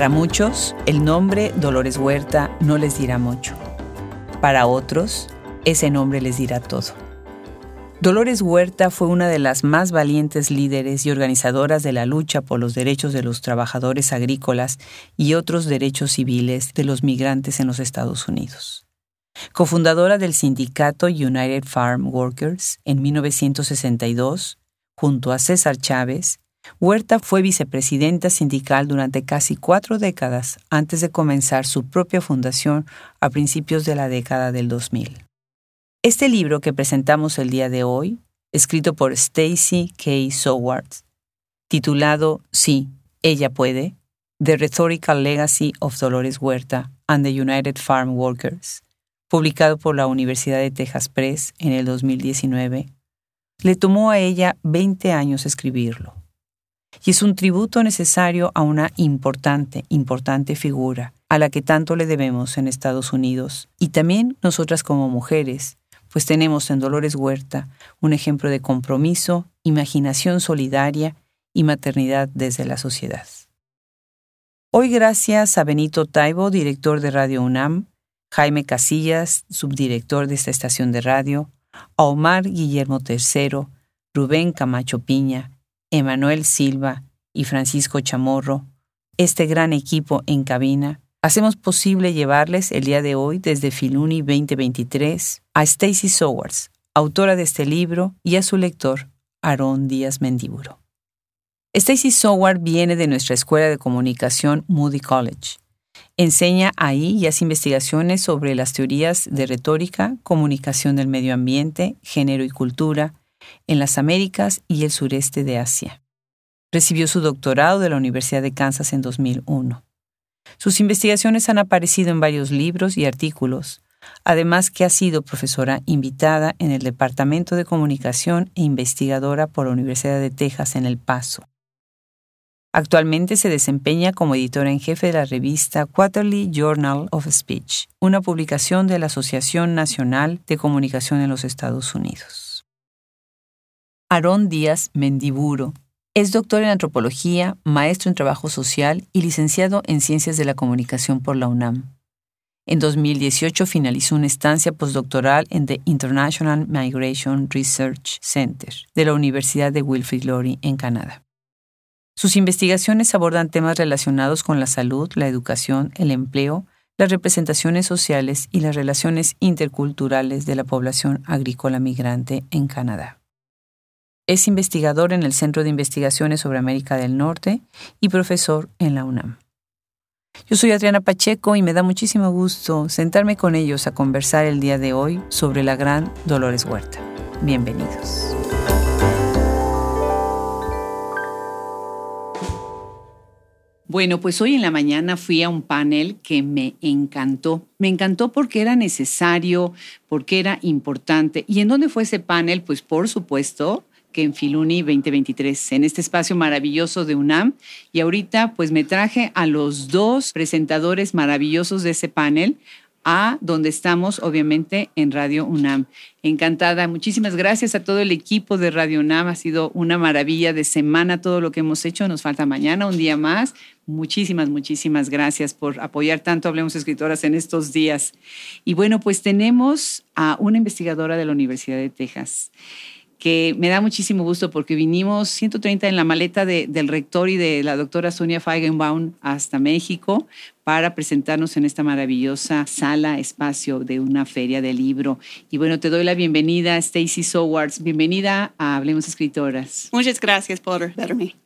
Para muchos, el nombre Dolores Huerta no les dirá mucho. Para otros, ese nombre les dirá todo. Dolores Huerta fue una de las más valientes líderes y organizadoras de la lucha por los derechos de los trabajadores agrícolas y otros derechos civiles de los migrantes en los Estados Unidos. Cofundadora del sindicato United Farm Workers en 1962, junto a César Chávez, Huerta fue vicepresidenta sindical durante casi cuatro décadas antes de comenzar su propia fundación a principios de la década del 2000. Este libro que presentamos el día de hoy, escrito por Stacy K. Soward, titulado Sí, ella puede, The Rhetorical Legacy of Dolores Huerta and the United Farm Workers, publicado por la Universidad de Texas Press en el 2019, le tomó a ella 20 años escribirlo. Y es un tributo necesario a una importante, importante figura a la que tanto le debemos en Estados Unidos y también nosotras como mujeres, pues tenemos en Dolores Huerta un ejemplo de compromiso, imaginación solidaria y maternidad desde la sociedad. Hoy gracias a Benito Taibo, director de Radio UNAM, Jaime Casillas, subdirector de esta estación de radio, a Omar Guillermo III, Rubén Camacho Piña, Emanuel Silva y Francisco Chamorro, este gran equipo en cabina, hacemos posible llevarles el día de hoy desde Filuni 2023 a Stacy Sowers, autora de este libro, y a su lector, Aarón Díaz Mendiburo. Stacy Soward viene de nuestra escuela de comunicación Moody College. Enseña ahí y hace investigaciones sobre las teorías de retórica, comunicación del medio ambiente, género y cultura en las Américas y el sureste de Asia. Recibió su doctorado de la Universidad de Kansas en 2001. Sus investigaciones han aparecido en varios libros y artículos, además que ha sido profesora invitada en el Departamento de Comunicación e investigadora por la Universidad de Texas en El Paso. Actualmente se desempeña como editora en jefe de la revista Quarterly Journal of Speech, una publicación de la Asociación Nacional de Comunicación en los Estados Unidos. Aarón Díaz Mendiburo es doctor en antropología, maestro en trabajo social y licenciado en ciencias de la comunicación por la UNAM. En 2018 finalizó una estancia postdoctoral en The International Migration Research Center de la Universidad de Wilfrid Laurier en Canadá. Sus investigaciones abordan temas relacionados con la salud, la educación, el empleo, las representaciones sociales y las relaciones interculturales de la población agrícola migrante en Canadá. Es investigador en el Centro de Investigaciones sobre América del Norte y profesor en la UNAM. Yo soy Adriana Pacheco y me da muchísimo gusto sentarme con ellos a conversar el día de hoy sobre la gran Dolores Huerta. Bienvenidos. Bueno, pues hoy en la mañana fui a un panel que me encantó. Me encantó porque era necesario, porque era importante. ¿Y en dónde fue ese panel? Pues por supuesto que en Filuni 2023, en este espacio maravilloso de UNAM. Y ahorita pues me traje a los dos presentadores maravillosos de ese panel, a donde estamos, obviamente, en Radio UNAM. Encantada. Muchísimas gracias a todo el equipo de Radio UNAM. Ha sido una maravilla de semana todo lo que hemos hecho. Nos falta mañana un día más. Muchísimas, muchísimas gracias por apoyar tanto Hablemos Escritoras en estos días. Y bueno, pues tenemos a una investigadora de la Universidad de Texas que me da muchísimo gusto porque vinimos 130 en la maleta del rector y de la doctora Sonia Feigenbaum hasta México para presentarnos en esta maravillosa sala, espacio de una feria de libro. Y bueno, te doy la bienvenida, Stacy Sowards. Bienvenida a Hablemos Escritoras. Muchas gracias por verme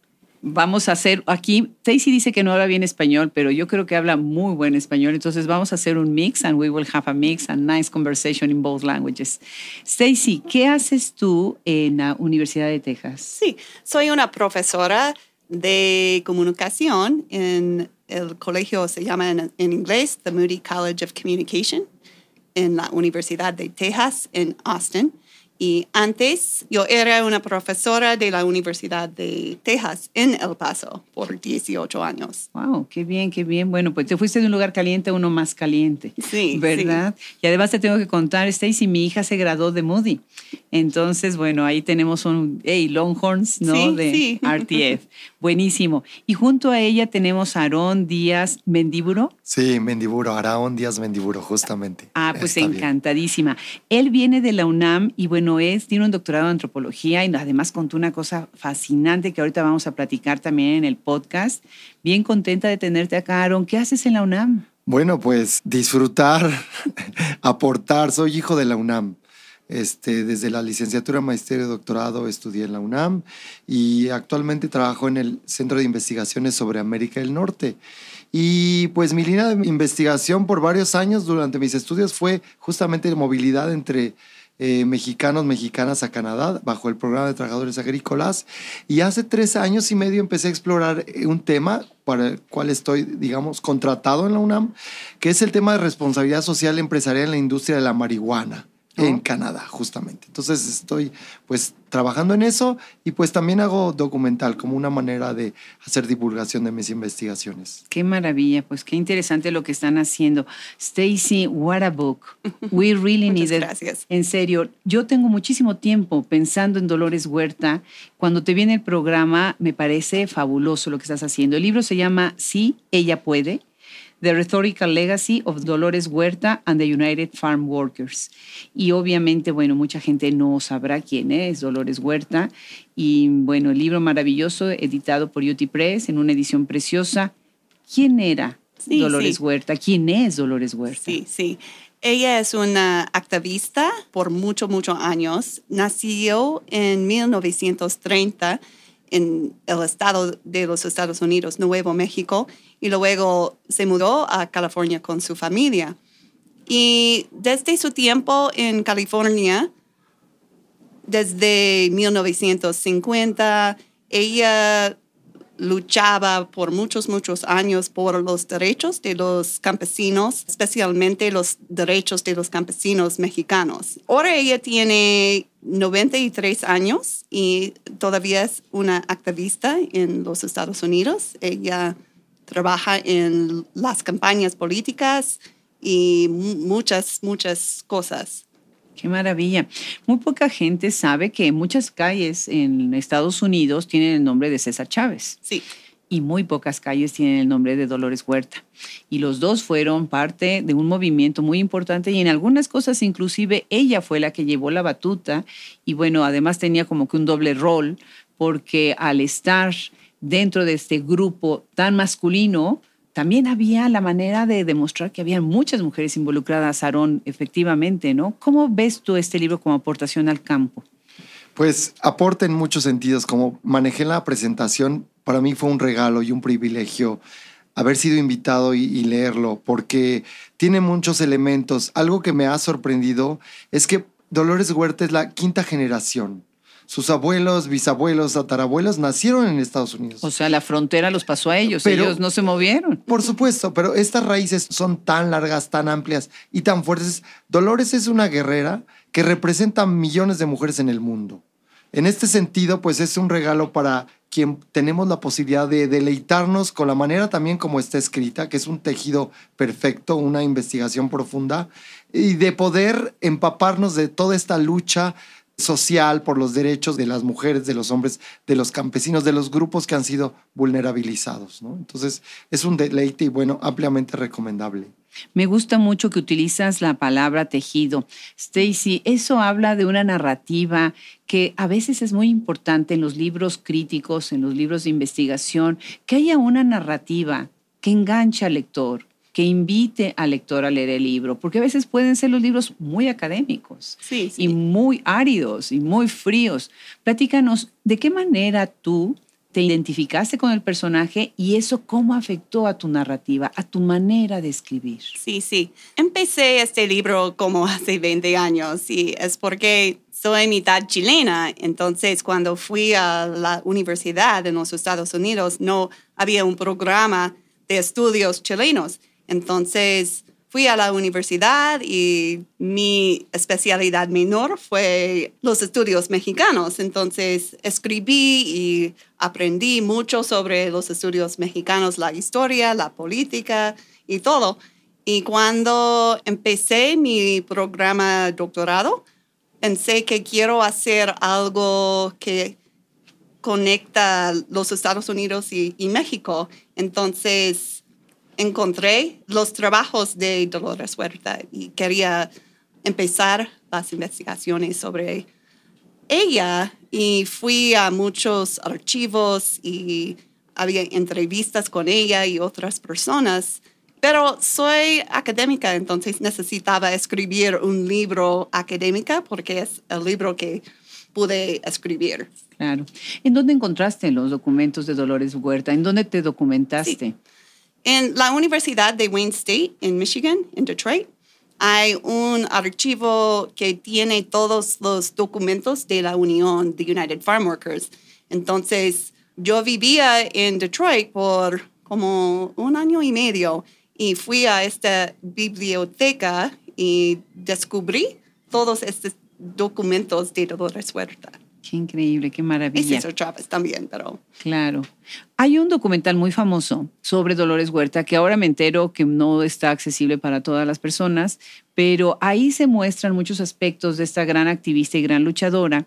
vamos a hacer aquí, Stacy dice que no habla bien español, pero yo creo que habla muy buen español, entonces vamos a hacer un mix and we will have a mix and nice conversation in both languages. Stacy, ¿qué haces tú en la Universidad de Texas? Sí, soy una profesora de comunicación en el colegio, se llama en, en inglés The Moody College of Communication, en la Universidad de Texas en Austin Y antes yo era una profesora de la Universidad de Texas en El Paso por 18 años. Wow, qué bien, qué bien. Bueno, pues te fuiste de un lugar caliente a uno más caliente. Sí. ¿Verdad? Y además te tengo que contar, Stacy, mi hija se graduó de Moody. Entonces, bueno, ahí tenemos un, hey, Longhorns, ¿no? Sí, de sí. RTF. Buenísimo. Y junto a ella tenemos a Aarón Díaz Mendíburo. Sí, Mendiburo, Araón Díaz Mendiburo, justamente. Ah, pues Está bien. encantadísima. Él viene de la UNAM y bueno, es, tiene un doctorado en antropología y además contó una cosa fascinante que ahorita vamos a platicar también en el podcast. Bien contenta de tenerte acá, Aaron. ¿Qué haces en la UNAM? Bueno, pues disfrutar, aportar. Soy hijo de la UNAM. Este, desde la licenciatura, magisterio y doctorado estudié en la UNAM y actualmente trabajo en el Centro de Investigaciones sobre América del Norte. Y pues mi línea de investigación por varios años durante mis estudios fue justamente movilidad entre eh, mexicanos, mexicanas a Canadá bajo el programa de trabajadores agrícolas. Y hace tres años y medio empecé a explorar eh, un tema para el cual estoy, digamos, contratado en la UNAM, que es el tema de responsabilidad social empresarial en la industria de la marihuana en Canadá, justamente. Entonces estoy pues trabajando en eso y pues también hago documental como una manera de hacer divulgación de mis investigaciones. Qué maravilla, pues qué interesante lo que están haciendo. Stacy, what a book. We really need it. gracias. En serio, yo tengo muchísimo tiempo pensando en Dolores Huerta. Cuando te viene el programa, me parece fabuloso lo que estás haciendo. El libro se llama Sí, ella puede. The Rhetorical Legacy of Dolores Huerta and the United Farm Workers. Y obviamente, bueno, mucha gente no sabrá quién es Dolores Huerta. Y bueno, el libro maravilloso, editado por UT Press en una edición preciosa. ¿Quién era Sí, Dolores sí. Huerta? ¿Quién es Dolores Huerta? Sí, sí. Ella es una activista por muchos, muchos años. Nació en 1930 en el estado de los Estados Unidos, Nuevo México, y luego se mudó a California con su familia. Y desde su tiempo en California, desde 1950, ella luchaba por muchos, muchos años por los derechos de los campesinos, especialmente los derechos de los campesinos mexicanos. Ahora ella tiene 93 años y todavía es una activista en los Estados Unidos. Ella trabaja en las campañas políticas y mu- muchas, muchas cosas. Qué maravilla. Muy poca gente sabe que muchas calles en Estados Unidos tienen el nombre de César Chávez Sí, y muy pocas calles tienen el nombre de Dolores Huerta. Y los dos fueron parte de un movimiento muy importante y en algunas cosas inclusive ella fue la que llevó la batuta y bueno, además tenía como que un doble rol porque al estar dentro de este grupo tan masculino, también había la manera de demostrar que había muchas mujeres involucradas, Aarón, efectivamente, ¿no? ¿Cómo ves tú este libro como aportación al campo? Pues aporta en muchos sentidos. Como manejé la presentación, para mí fue un regalo y un privilegio haber sido invitado y, y leerlo, porque tiene muchos elementos. Algo que me ha sorprendido es que Dolores Huerta es la quinta generación. Sus abuelos, bisabuelos, tatarabuelos nacieron en Estados Unidos. O sea, la frontera los pasó a ellos, Pero- ellos no se movieron. Por supuesto, pero estas raíces son tan largas, tan amplias y tan fuertes. Dolores es una guerrera que representa millones de mujeres en el mundo. En este sentido, pues es un regalo para quien tenemos la posibilidad de deleitarnos con la manera también como está escrita, que es un tejido perfecto, una investigación profunda, y de poder empaparnos de toda esta lucha social por los derechos de las mujeres, de los hombres, de los campesinos, de los grupos que han sido vulnerabilizados. Entonces, es un deleite y bueno, ampliamente recomendable. Me gusta mucho que utilizas la palabra tejido. Stacy, eso habla de una narrativa que a veces es muy importante en los libros críticos, en los libros de investigación, que haya una narrativa que enganche al lector, que invite al lector a leer el libro, porque a veces pueden ser los libros muy académicos sí, sí. y muy áridos y muy fríos. Platícanos, ¿de qué manera tú te identificaste con el personaje y eso cómo afectó a tu narrativa, a tu manera de escribir? Sí, sí. Empecé este libro como hace 20 años y es porque soy mitad chilena. Entonces, cuando fui a la universidad en los Estados Unidos, no había un programa de estudios chilenos. Entonces, fui a la universidad y mi especialidad menor fue los estudios mexicanos. Entonces escribí y aprendí mucho sobre los estudios mexicanos, la historia, la política y todo. Y cuando empecé mi programa doctorado, pensé que quiero hacer algo que conecta los Estados Unidos y, y México. Entonces encontré los trabajos de Dolores Huerta y quería empezar las investigaciones sobre ella y fui a muchos archivos y había entrevistas con ella y otras personas, pero soy académica, entonces necesitaba escribir un libro académica porque es el libro que pude escribir. Claro. ¿En dónde encontraste los documentos de Dolores Huerta? ¿En dónde te documentaste? En la Universidad de Wayne State, en Michigan, en Detroit, hay un archivo que tiene todos los documentos de la Unión de United Farm Workers. Entonces, yo vivía en Detroit por como un año y medio y fui a esta biblioteca y descubrí todos estos documentos de Dolores Huerta. Qué increíble, qué maravilla. Y César Chávez también, pero... Claro. Hay un documental muy famoso sobre Dolores Huerta que ahora me entero que no está accesible para todas las personas, pero ahí se muestran muchos aspectos de esta gran activista y gran luchadora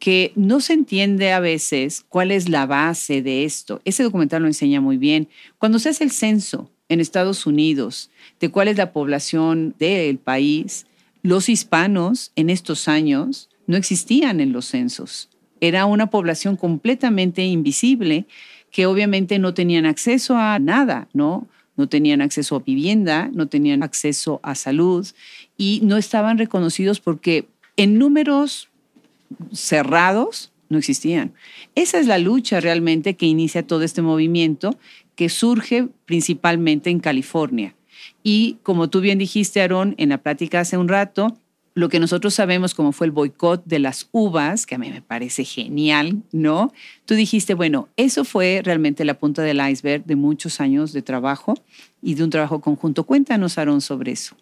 que no se entiende a veces cuál es la base de esto. Ese documental lo enseña muy bien. Cuando se hace el censo en Estados Unidos de cuál es la población del país, los hispanos en estos años no existían en los censos. Era una población completamente invisible que obviamente no tenían acceso a nada, ¿no? No tenían acceso a vivienda, no tenían acceso a salud y no estaban reconocidos porque en números cerrados no existían. Esa es la lucha realmente que inicia todo este movimiento que surge principalmente en California. Y como tú bien dijiste, Aarón, en la plática hace un rato, lo que nosotros sabemos como fue el boicot de las uvas, que a mí me parece genial, ¿no? Tú dijiste, bueno, eso fue realmente la punta del iceberg de muchos años de trabajo y de un trabajo conjunto. Cuéntanos, Aaron, sobre eso.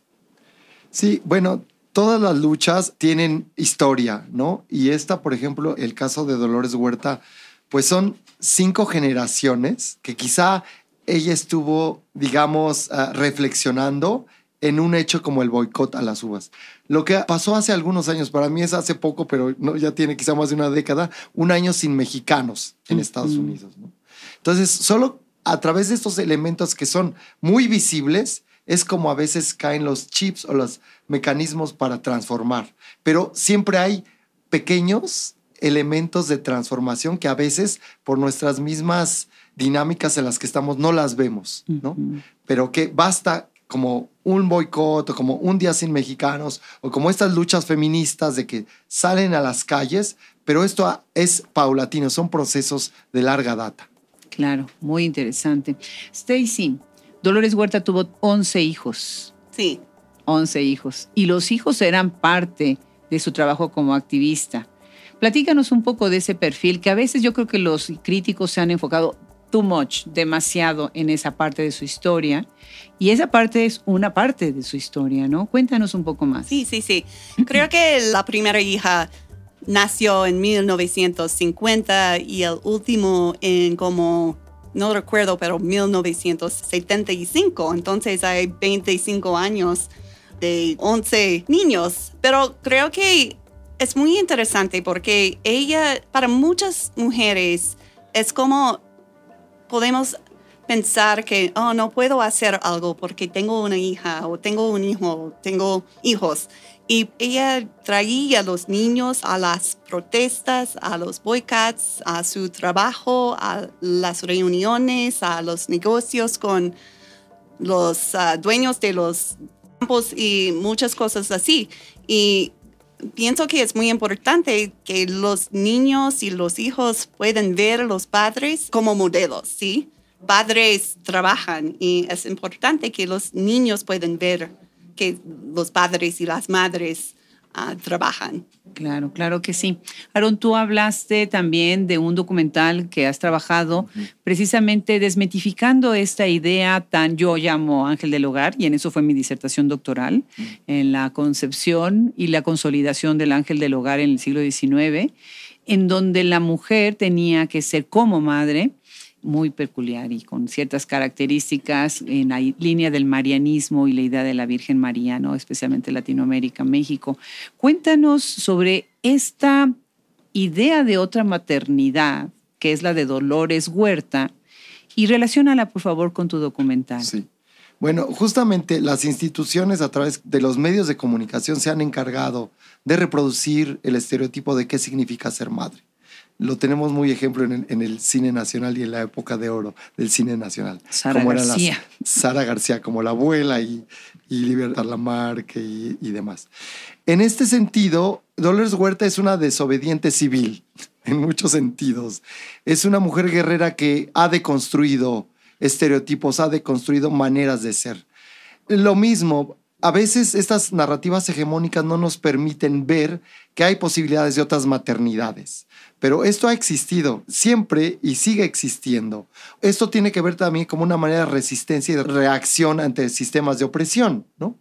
Sí, bueno, todas las luchas tienen historia, ¿no? Y esta, por ejemplo, el caso de Dolores Huerta, pues son cinco generaciones que quizá ella estuvo, digamos, ah, reflexionando en un hecho como el boicot a las uvas. Lo que pasó hace algunos años, para mí es hace poco, pero no, ya tiene quizá más de una década, un año sin mexicanos en Estados Unidos. Entonces, solo a través de estos elementos que son muy visibles, es como a veces caen los chips o los mecanismos para transformar. Pero siempre hay pequeños elementos de transformación que a veces por nuestras mismas dinámicas en las que estamos no las vemos, ¿no? Pero que basta como un boicot o como un día sin mexicanos o como estas luchas feministas de que salen a las calles, pero esto es paulatino, son procesos de larga data. Claro, muy interesante. Stacy, Dolores Huerta tuvo 11 hijos. Sí. 11 hijos. Y los hijos eran parte de su trabajo como activista. Platícanos un poco de ese perfil que a veces yo creo que los críticos se han enfocado too much, demasiado en esa parte de su historia. Y esa parte es una parte de su historia, ¿no? Cuéntanos un poco más. Sí, sí, sí. Creo que la primera hija nació en 1950 y el último en como, no recuerdo, pero 1975. Entonces hay 25 años de 11 niños. Pero creo que es muy interesante porque ella, para muchas mujeres, es como podemos pensar que, oh, no puedo hacer algo porque tengo una hija o tengo un hijo, tengo hijos. Y ella traía a los niños a las protestas, a los boicots, a su trabajo, a las reuniones, a los negocios con los ah, dueños de los campos y muchas cosas así. Y pienso que es muy importante que los niños y los hijos puedan ver a los padres como modelos, ¿sí? Padres trabajan y es importante que los niños puedan ver que los padres y las madres ah, trabajan. Claro, claro que sí. Aaron, tú hablaste también de un documental que has trabajado precisamente desmitificando esta idea tan yo llamo ángel del hogar, y en eso fue mi disertación doctoral, en la concepción y la consolidación del ángel del hogar en el siglo XIX, en donde la mujer tenía que ser como madre, muy peculiar y con ciertas características en la línea del marianismo y la idea de la Virgen María, ¿no? especialmente Latinoamérica, México. Cuéntanos sobre esta idea de otra maternidad, que es la de Dolores Huerta, y relacionala, por favor, con tu documental. Sí. Bueno, justamente las instituciones a través de los medios de comunicación se han encargado de reproducir el estereotipo de qué significa ser madre lo tenemos muy ejemplo en, el cine nacional y en la época de oro del cine nacional. Sara García. Sara García como la abuela y, y Libertad Lamarque y, y demás. En este sentido, Dolores Huerta es una desobediente civil, en muchos sentidos. Es una mujer guerrera que ha deconstruido estereotipos, ha deconstruido maneras de ser. Lo mismo, a veces estas narrativas hegemónicas no nos permiten ver que hay posibilidades de otras maternidades. Pero esto ha existido siempre y sigue existiendo. Esto tiene que ver también como una manera de resistencia y de reacción ante sistemas de opresión, ¿no?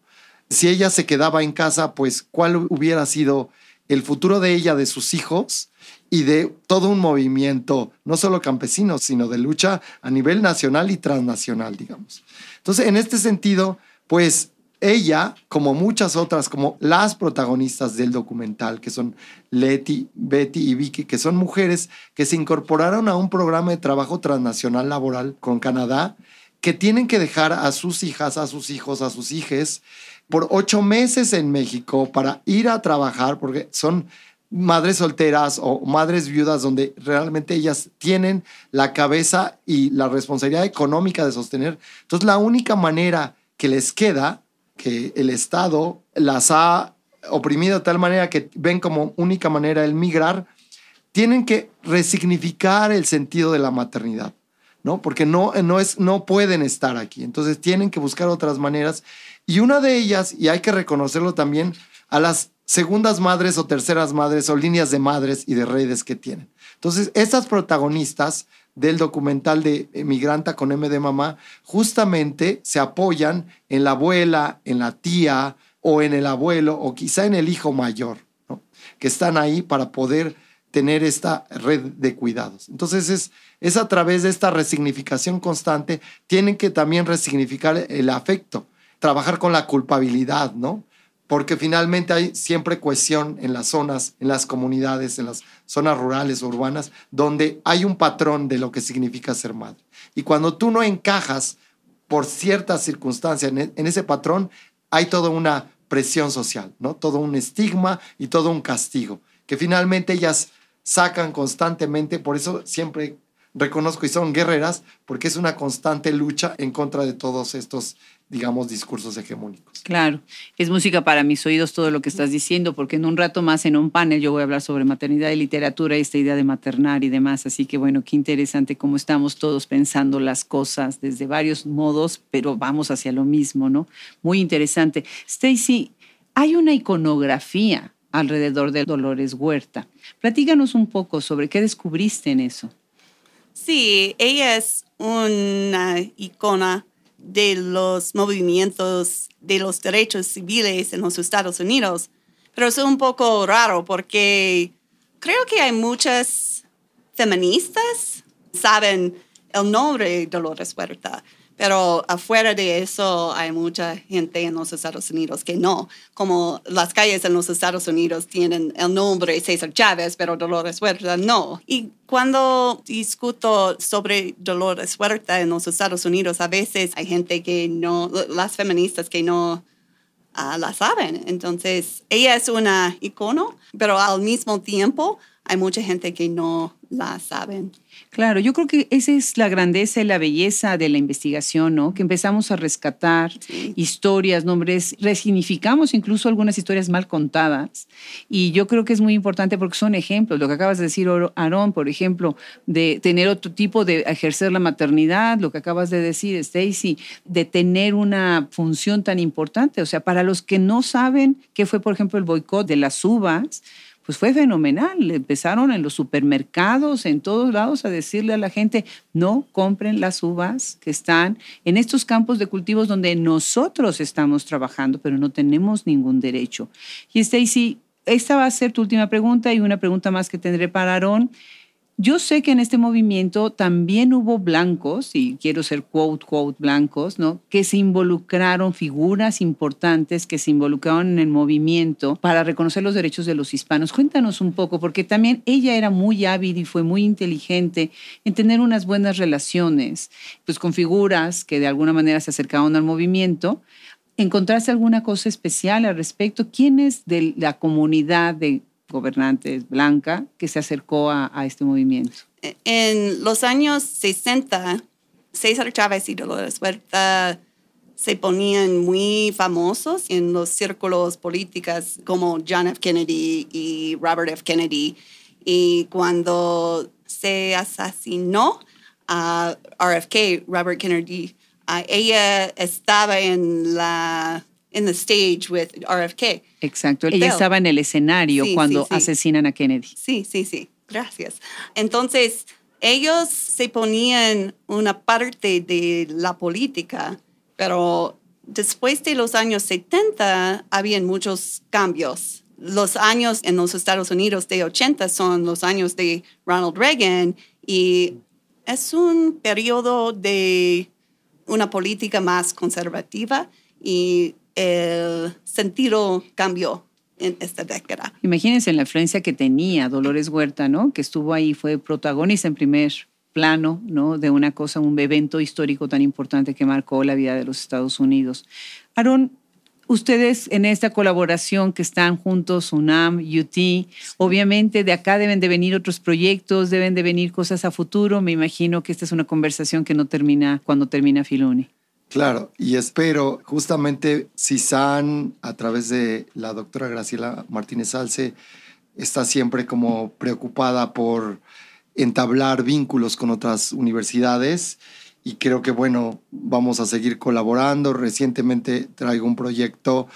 Si ella se quedaba en casa, pues cuál hubiera sido el futuro de ella, de sus hijos y de todo un movimiento, no solo campesino, sino de lucha a nivel nacional y transnacional, digamos. Entonces, en este sentido, pues ella, como muchas otras, como las protagonistas del documental, que son Leti, Betty y Vicky, que son mujeres que se incorporaron a un programa de trabajo transnacional laboral con Canadá, que tienen que dejar a sus hijas, a sus hijos, a sus hijes por ocho meses en México para ir a trabajar, porque son madres solteras o madres viudas donde realmente ellas tienen la cabeza y la responsabilidad económica de sostener. Entonces, la única manera que les queda que el Estado las ha oprimido de tal manera que ven como única manera el migrar, tienen que resignificar el sentido de la maternidad, ¿no? Porque no, no, es, no pueden estar aquí. Entonces tienen que buscar otras maneras. Y una de ellas, y hay que reconocerlo también, a las segundas madres o terceras madres o líneas de madres y de redes que tienen. Entonces, estas protagonistas del documental de Migranta con M de Mamá, justamente se apoyan en la abuela, en la tía o en el abuelo o quizá en el hijo mayor, que están ahí para poder tener esta red de cuidados. Entonces es, es a través de esta resignificación constante, tienen que también resignificar el afecto, trabajar con la culpabilidad, ¿no? porque finalmente hay siempre cohesión en las zonas, en las comunidades, en las zonas rurales o urbanas, donde hay un patrón de lo que significa ser madre. Y cuando tú no encajas por ciertas circunstancias en, en ese patrón, hay toda una presión social, ¿no? Todo un estigma y todo un castigo, que finalmente ellas sacan constantemente, por eso siempre reconozco y son guerreras, porque es una constante lucha en contra de todos estos digamos, discursos hegemónicos. Claro, es música para mis oídos todo lo que estás diciendo, porque en un rato más en un panel yo voy a hablar sobre maternidad y literatura y esta idea de maternar y demás, así que bueno, qué interesante cómo estamos todos pensando las cosas desde varios modos, pero vamos hacia lo mismo, ¿no? Muy interesante. Stacy, hay una iconografía alrededor de Dolores Huerta. Platíganos un poco sobre qué descubriste en eso. Sí, ella es una icona de los movimientos de los derechos civiles en los Estados Unidos. Pero es un poco raro porque creo que hay muchas feministas saben el nombre de Dolores Huerta, pero afuera de eso hay mucha gente en los Estados Unidos que no, como las calles en los Estados Unidos tienen el nombre César Chávez, pero Dolores Huerta no. Y cuando discuto sobre Dolores Huerta en los Estados Unidos, a veces hay gente que no, las feministas que no uh, la saben. Entonces, ella es una icono, pero al mismo tiempo hay mucha gente que no la saben. Claro, yo creo que esa es la grandeza y la belleza de la investigación, ¿no? Que empezamos a rescatar historias, nombres, resignificamos incluso algunas historias mal contadas. Y yo creo que es muy importante porque son ejemplos. Lo que acabas de decir, Aarón, por ejemplo, de tener otro tipo de ejercer la maternidad, lo que acabas de decir, Stacy, de tener una función tan importante. O sea, para los que no saben qué fue, por ejemplo, el boicot de las uvas, pues fue fenomenal. Empezaron en los supermercados, en todos lados, a decirle a la gente, no compren las uvas que están en estos campos de cultivos donde nosotros estamos trabajando, pero no tenemos ningún derecho. Y Stacy, esta va a ser tu última pregunta y una pregunta más que tendré para Aarón. Yo sé que en este movimiento también hubo blancos, y quiero ser quote, quote, blancos, ¿no? Que se involucraron, figuras importantes que se involucraron en el movimiento para reconocer los derechos de los hispanos. Cuéntanos un poco, porque también ella era muy hábil y fue muy inteligente en tener unas buenas relaciones, pues con figuras que de alguna manera se acercaron al movimiento. ¿Encontraste alguna cosa especial al respecto? ¿Quiénes de la comunidad de gobernantes blanca que se acercó a, este movimiento. En los años 60, César Chávez y Dolores Huerta se ponían muy famosos en los círculos políticos como John F. Kennedy y Robert F. Kennedy. Y cuando se asesinó a RFK, Robert Kennedy, ella estaba en la in the stage with RFK. Exacto. Ella estaba en el escenario cuando asesinan a Kennedy. Sí, sí, sí. Gracias. Entonces, ellos se ponían una parte de la política, pero después de los años 70 habían muchos cambios. Los años en los Estados Unidos de 80 son los años de Ronald Reagan y es un periodo de una política más conservativa y el sentido cambió en esta década. Imagínense la influencia que tenía Dolores Huerta, ¿no? Que estuvo ahí, fue protagonista en primer plano, ¿no? De una cosa, un evento histórico tan importante que marcó la vida de los Estados Unidos. Aaron, ustedes en esta colaboración que están juntos, UNAM, UT, obviamente de acá deben de venir otros proyectos, deben de venir cosas a futuro. Me imagino que esta es una conversación que no termina cuando termina Filoni. Claro, y espero justamente CISAN, a través de la doctora Graciela Martínez Salce, está siempre como preocupada por entablar vínculos con otras universidades y creo que bueno, vamos a seguir colaborando. Recientemente traigo un proyecto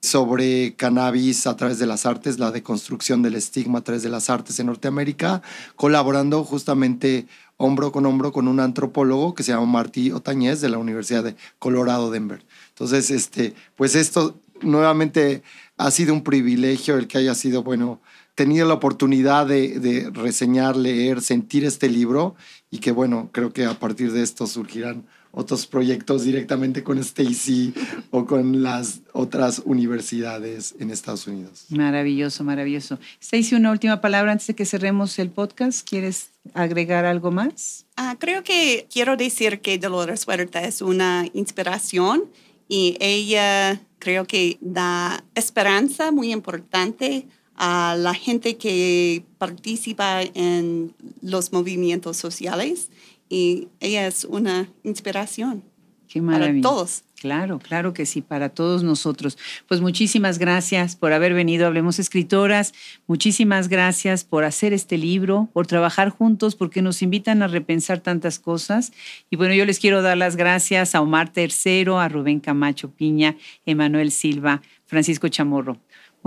sobre cannabis a través de las artes, la deconstrucción del estigma a través de las artes en Norteamérica, colaborando justamente hombro con hombro con un antropólogo que se llama Martí Otañez de la Universidad de Colorado Denver. Entonces, este, pues esto nuevamente ha sido un privilegio el que haya sido, bueno, tenido la oportunidad de, de reseñar, leer, sentir este libro y que, bueno, creo que a partir de esto surgirán otros proyectos directamente con Stacy o con las otras universidades en Estados Unidos. Maravilloso, maravilloso. Stacy, una última palabra antes de que cerremos el podcast. ¿Quieres agregar algo más? Ah, creo que quiero decir que Dolores Huerta es una inspiración y ella creo que da esperanza muy importante a la gente que participa en los movimientos sociales y ella es una inspiración Qué para todos. Claro, claro que sí, para todos nosotros. Pues muchísimas gracias por haber venido, Hablemos Escritoras, muchísimas gracias por hacer este libro, por trabajar juntos, porque nos invitan a repensar tantas cosas. Y bueno, yo les quiero dar las gracias a Omar Tercero, a Rubén Camacho Piña, Emanuel Silva, Francisco Chamorro.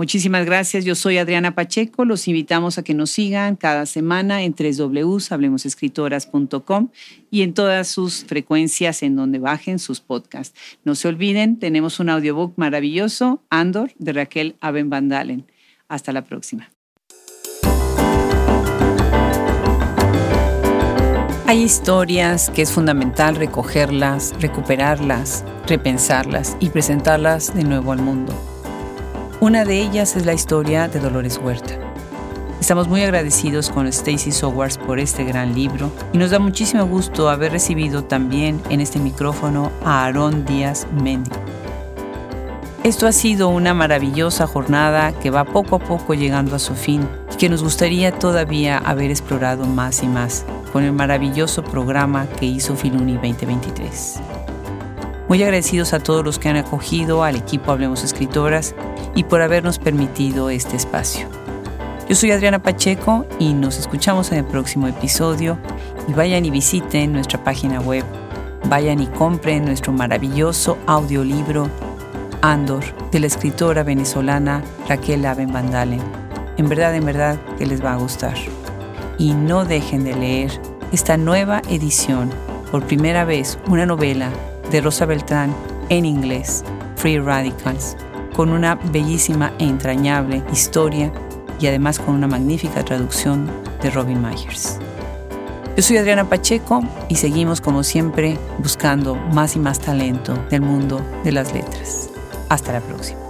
Muchísimas gracias. Yo soy Adriana Pacheco. Los invitamos a que nos sigan cada semana en 3Ws, hablemosescritoras.com y en todas sus frecuencias en donde bajen sus podcasts. No se olviden, tenemos un audiobook maravilloso, Andor, de Raquel Aben Vandalen. Hasta la próxima. Hay historias que es fundamental recogerlas, recuperarlas, repensarlas y presentarlas de nuevo al mundo. Una de ellas es la historia de Dolores Huerta. Estamos muy agradecidos con Stacy Sowers por este gran libro y nos da muchísimo gusto haber recibido también en este micrófono a Aarón Díaz Mendy. Esto ha sido una maravillosa jornada que va poco a poco llegando a su fin que nos gustaría todavía haber explorado más y más con el maravilloso programa que hizo Filuni 2023. Muy agradecidos a todos los que han acogido al equipo Hablemos Escritoras y por habernos permitido este espacio. Yo soy Adriana Pacheco y nos escuchamos en el próximo episodio y vayan y visiten nuestra página web, vayan y compren nuestro maravilloso audiolibro Andor de la escritora venezolana Raquel Aben Vandalen. En verdad, en verdad que les va a gustar. Y no dejen de leer esta nueva edición, por primera vez una novela de Rosa Beltrán en inglés, Free Radicals, con una bellísima e entrañable historia y además con una magnífica traducción de Robin Myers. Yo soy Adriana Pacheco y seguimos como siempre buscando más y más talento del mundo de las letras. Hasta la próxima.